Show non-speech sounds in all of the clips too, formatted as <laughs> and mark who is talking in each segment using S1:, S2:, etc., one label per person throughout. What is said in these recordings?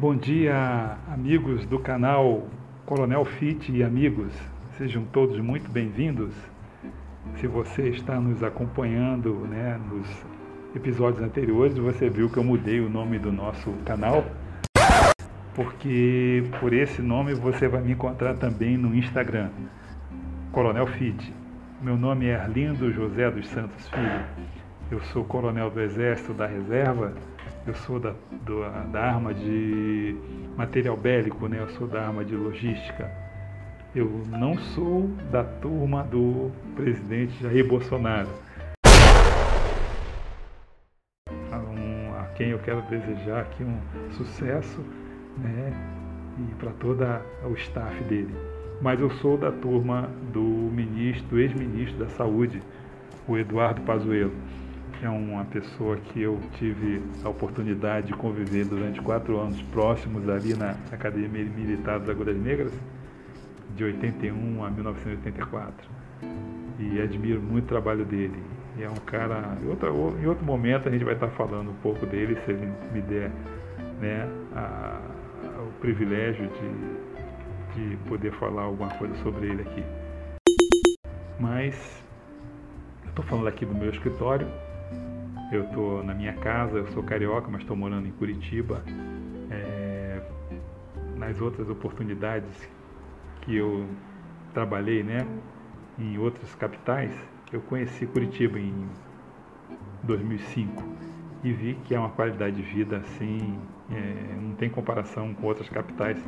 S1: Bom dia, amigos do canal Coronel Fit e amigos. Sejam todos muito bem-vindos. Se você está nos acompanhando né, nos episódios anteriores, você viu que eu mudei o nome do nosso canal, porque por esse nome você vai me encontrar também no Instagram, Coronel Fit. Meu nome é Arlindo José dos Santos Filho. Eu sou coronel do Exército da Reserva eu sou da, do, da arma de material bélico, né? eu sou da arma de logística. Eu não sou da turma do presidente Jair Bolsonaro. Um, a quem eu quero desejar aqui um sucesso né? e para todo o staff dele. Mas eu sou da turma do ministro, ex-ministro da Saúde, o Eduardo Pazuello é uma pessoa que eu tive a oportunidade de conviver durante quatro anos próximos ali na Academia Militar das Agulhas Negras, de 81 a 1984. E admiro muito o trabalho dele. E é um cara. Em outro, em outro momento a gente vai estar falando um pouco dele, se ele me der né, a, o privilégio de, de poder falar alguma coisa sobre ele aqui. Mas estou falando aqui do meu escritório, eu estou na minha casa, eu sou carioca, mas estou morando em Curitiba. É, nas outras oportunidades que eu trabalhei, né, em outras capitais, eu conheci Curitiba em 2005 e vi que é uma qualidade de vida assim, é, não tem comparação com outras capitais,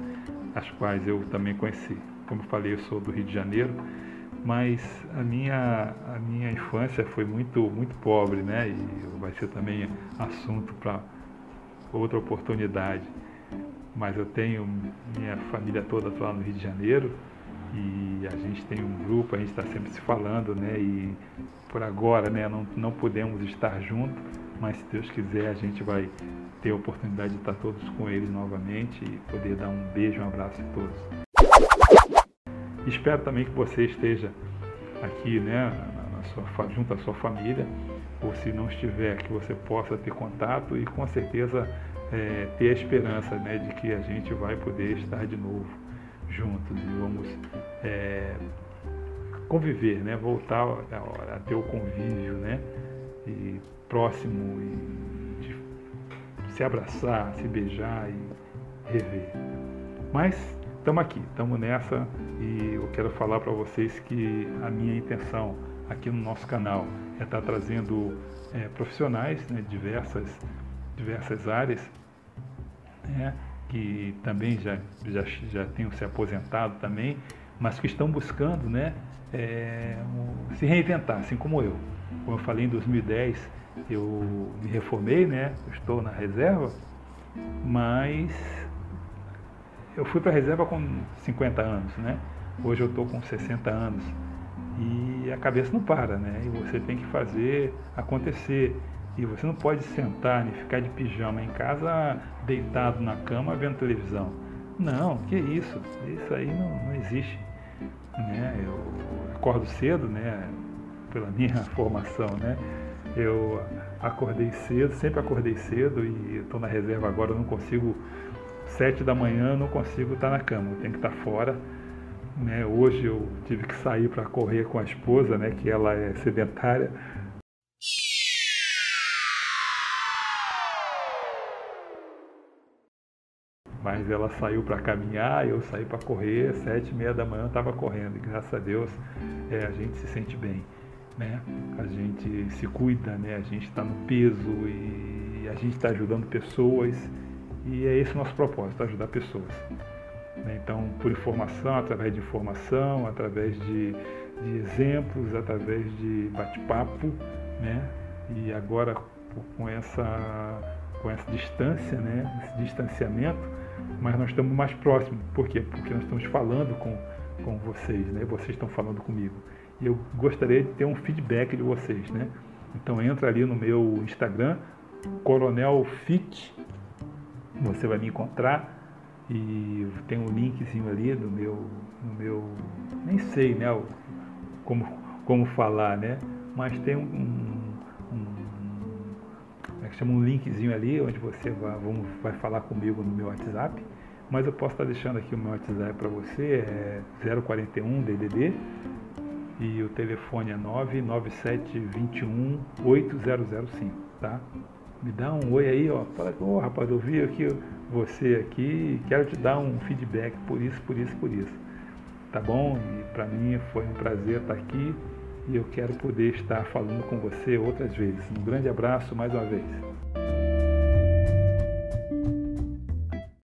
S1: as quais eu também conheci. Como eu falei, eu sou do Rio de Janeiro mas a minha, a minha infância foi muito, muito pobre, né? E vai ser também assunto para outra oportunidade. Mas eu tenho minha família toda lá no Rio de Janeiro e a gente tem um grupo, a gente está sempre se falando, né? E por agora, né, não, não podemos estar juntos, mas se Deus quiser a gente vai ter a oportunidade de estar todos com eles novamente e poder dar um beijo, um abraço a todos. Espero também que você esteja aqui, né, na sua, junto à sua família, ou se não estiver, que você possa ter contato e com certeza é, ter a esperança né, de que a gente vai poder estar de novo juntos e vamos é, conviver, né, voltar a, a, ter o convívio, né, e próximo e de se abraçar, se beijar e rever. Mas estamos aqui, estamos nessa e eu quero falar para vocês que a minha intenção aqui no nosso canal é estar tá trazendo é, profissionais né, diversas, diversas áreas né, que também já, já, já tenham se aposentado também, mas que estão buscando né, é, um, se reinventar, assim como eu. Como eu falei em 2010, eu me reformei, né, estou na reserva, mas eu fui para a reserva com 50 anos, né? Hoje eu estou com 60 anos. E a cabeça não para, né? E você tem que fazer acontecer. E você não pode sentar e ficar de pijama em casa, deitado na cama, vendo televisão. Não, que isso? Isso aí não, não existe. Né? Eu acordo cedo, né? Pela minha <laughs> formação, né? Eu acordei cedo, sempre acordei cedo e estou na reserva agora, eu não consigo sete da manhã eu não consigo estar na cama, eu tenho que estar fora. Né? Hoje eu tive que sair para correr com a esposa, né? que ela é sedentária. Mas ela saiu para caminhar, eu saí para correr, sete e meia da manhã eu estava correndo. E graças a Deus é, a gente se sente bem. Né? A gente se cuida, né? a gente está no peso e a gente está ajudando pessoas e é esse o nosso propósito, ajudar pessoas. Né? Então, por informação, através de informação, através de, de exemplos, através de bate-papo, né? E agora com essa, com essa distância, né? Esse distanciamento, mas nós estamos mais próximos. Por quê? Porque nós estamos falando com, com vocês, né? Vocês estão falando comigo. E eu gostaria de ter um feedback de vocês, né? Então entra ali no meu Instagram, Coronel Fit você vai me encontrar e tem um linkzinho ali no meu, no meu nem sei né, como, como falar, né? Mas tem um, um, como é que chama um linkzinho ali, onde você vai, vamos, vai falar comigo no meu WhatsApp. Mas eu posso estar deixando aqui o meu WhatsApp para você, é 041 DDD e o telefone é 99721 8005, tá? Me dá um oi aí, ó. Fala, ô oh, rapaz, eu vi aqui você aqui e quero te dar um feedback por isso, por isso, por isso. Tá bom? E para mim foi um prazer estar aqui e eu quero poder estar falando com você outras vezes. Um grande abraço mais uma vez.